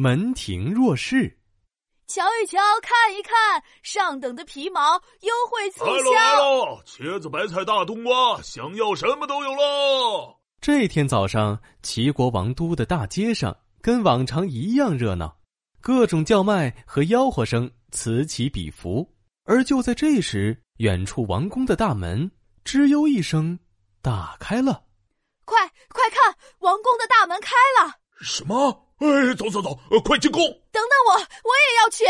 门庭若市。瞧一瞧，看一看，上等的皮毛，优惠促销。来喽来喽，茄子、白菜、大冬瓜，想要什么都有喽。这天早上，齐国王都的大街上跟往常一样热闹，各种叫卖和吆喝声此起彼伏。而就在这时，远处王宫的大门吱悠一声打开了。快快看，王宫的大门开了！什么？哎，走走走，快进宫！等等我，我也要去。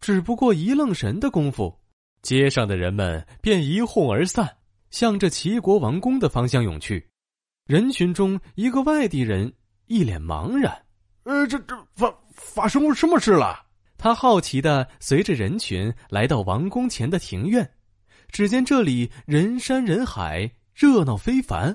只不过一愣神的功夫，街上的人们便一哄而散，向着齐国王宫的方向涌去。人群中，一个外地人一脸茫然：“呃，这这发发生什么事了？”他好奇的随着人群来到王宫前的庭院，只见这里人山人海，热闹非凡。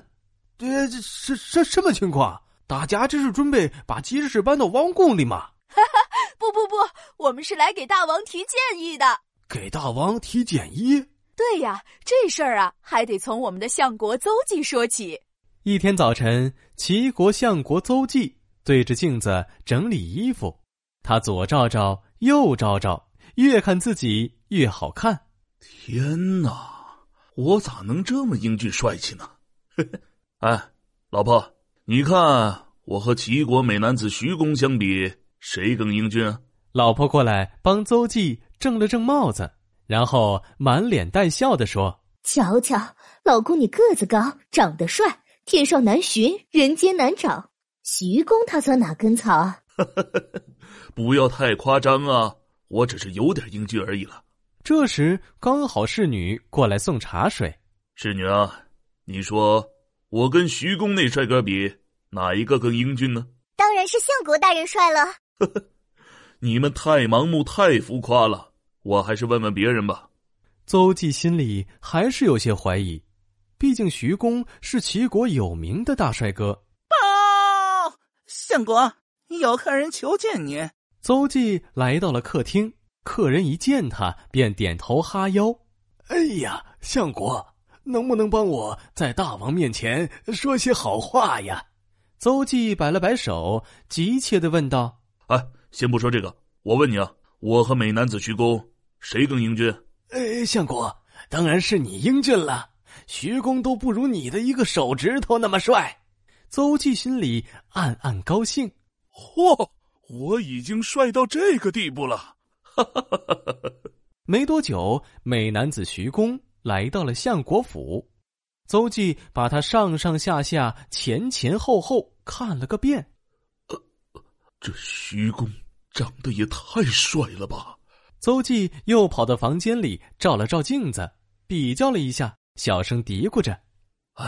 呃，这什什什么情况？大家这是准备把集市室搬到王宫里吗？哈哈，不不不，我们是来给大王提建议的。给大王提建议？对呀，这事儿啊，还得从我们的相国邹忌说起。一天早晨，齐国相国邹忌对着镜子整理衣服，他左照照，右照照，越看自己越好看。天哪，我咋能这么英俊帅气呢？哎，老婆。你看，我和齐国美男子徐公相比，谁更英俊？老婆过来帮邹忌正了正帽子，然后满脸带笑的说：“瞧瞧，老公你个子高，长得帅，天上难寻，人间难找。徐公他算哪根草啊？” 不要太夸张啊，我只是有点英俊而已了。这时刚好侍女过来送茶水，侍女啊，你说我跟徐公那帅哥比？哪一个更英俊呢？当然是相国大人帅了。呵呵，你们太盲目、太浮夸了。我还是问问别人吧。邹忌心里还是有些怀疑，毕竟徐公是齐国有名的大帅哥。报，相国，有客人求见您。邹忌来到了客厅，客人一见他便点头哈腰。哎呀，相国，能不能帮我在大王面前说些好话呀？邹忌摆了摆手，急切的问道：“哎，先不说这个，我问你啊，我和美男子徐公谁更英俊？”“哎，相国，当然是你英俊了，徐公都不如你的一个手指头那么帅。”邹忌心里暗暗高兴：“嚯，我已经帅到这个地步了！”哈哈哈哈哈！没多久，美男子徐公来到了相国府。邹忌把他上上下下、前前后后看了个遍。呃，这徐公长得也太帅了吧！邹忌又跑到房间里照了照镜子，比较了一下，小声嘀咕着：“唉，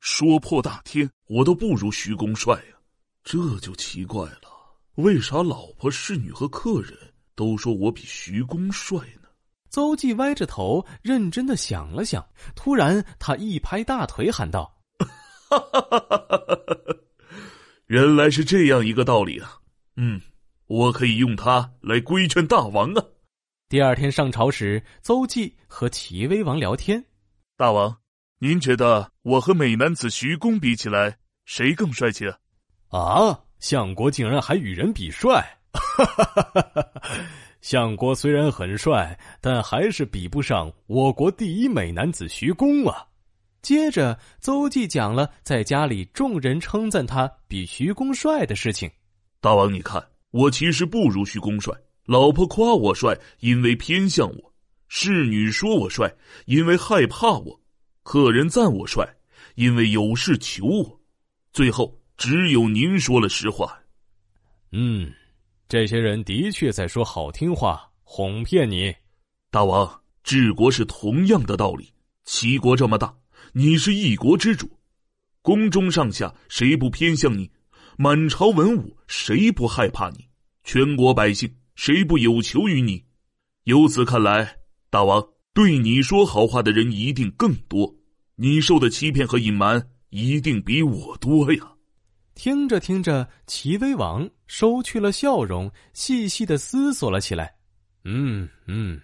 说破大天，我都不如徐公帅呀！这就奇怪了，为啥老婆、侍女和客人都说我比徐公帅呢？”邹忌歪着头，认真的想了想，突然他一拍大腿，喊道：“哈哈哈哈哈！原来是这样一个道理啊！嗯，我可以用它来规劝大王啊。”第二天上朝时，邹忌和齐威王聊天：“大王，您觉得我和美男子徐公比起来，谁更帅气？”啊，相国竟然还与人比帅！哈哈哈哈哈！相国虽然很帅，但还是比不上我国第一美男子徐公啊！接着，邹忌讲了在家里众人称赞他比徐公帅的事情。大王，你看，我其实不如徐公帅。老婆夸我帅，因为偏向我；侍女说我帅，因为害怕我；客人赞我帅，因为有事求我。最后，只有您说了实话。嗯。这些人的确在说好听话，哄骗你，大王。治国是同样的道理。齐国这么大，你是一国之主，宫中上下谁不偏向你？满朝文武谁不害怕你？全国百姓谁不有求于你？由此看来，大王对你说好话的人一定更多，你受的欺骗和隐瞒一定比我多呀。听着听着，齐威王收去了笑容，细细的思索了起来。嗯嗯，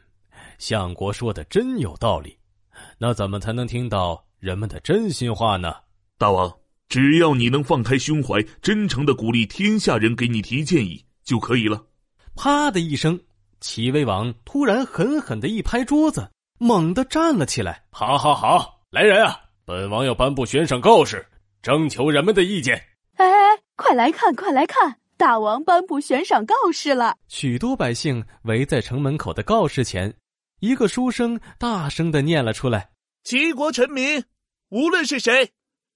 相国说的真有道理。那怎么才能听到人们的真心话呢？大王，只要你能放开胸怀，真诚的鼓励天下人给你提建议，就可以了。啪的一声，齐威王突然狠狠的一拍桌子，猛地站了起来。好，好，好，来人啊！本王要颁布悬赏告示，征求人们的意见。快来看，快来看！大王颁布悬赏告示了。许多百姓围在城门口的告示前，一个书生大声的念了出来：“齐国臣民，无论是谁，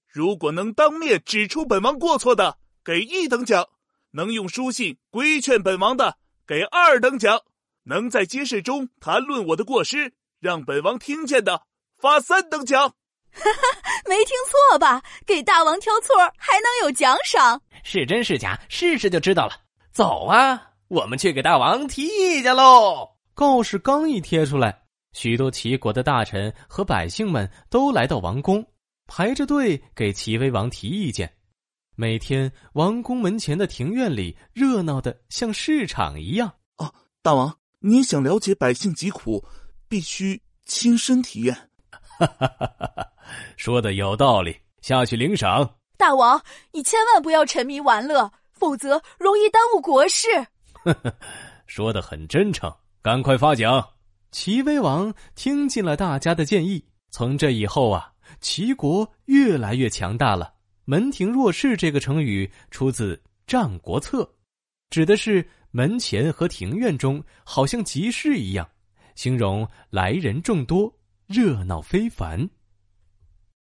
如果能当面指出本王过错的，给一等奖；能用书信规劝本王的，给二等奖；能在街市中谈论我的过失，让本王听见的，发三等奖。”哈哈，没听错吧？给大王挑错还能有奖赏？是真是假？试试就知道了。走啊，我们去给大王提意见喽！告示刚一贴出来，许多齐国的大臣和百姓们都来到王宫，排着队给齐威王提意见。每天，王宫门前的庭院里热闹的像市场一样。哦，大王，你想了解百姓疾苦，必须亲身体验。哈哈哈哈哈！说的有道理，下去领赏。大王，你千万不要沉迷玩乐，否则容易耽误国事。呵呵，说的很真诚，赶快发奖。齐威王听进了大家的建议，从这以后啊，齐国越来越强大了。门庭若市这个成语出自《战国策》，指的是门前和庭院中好像集市一样，形容来人众多。热闹非凡。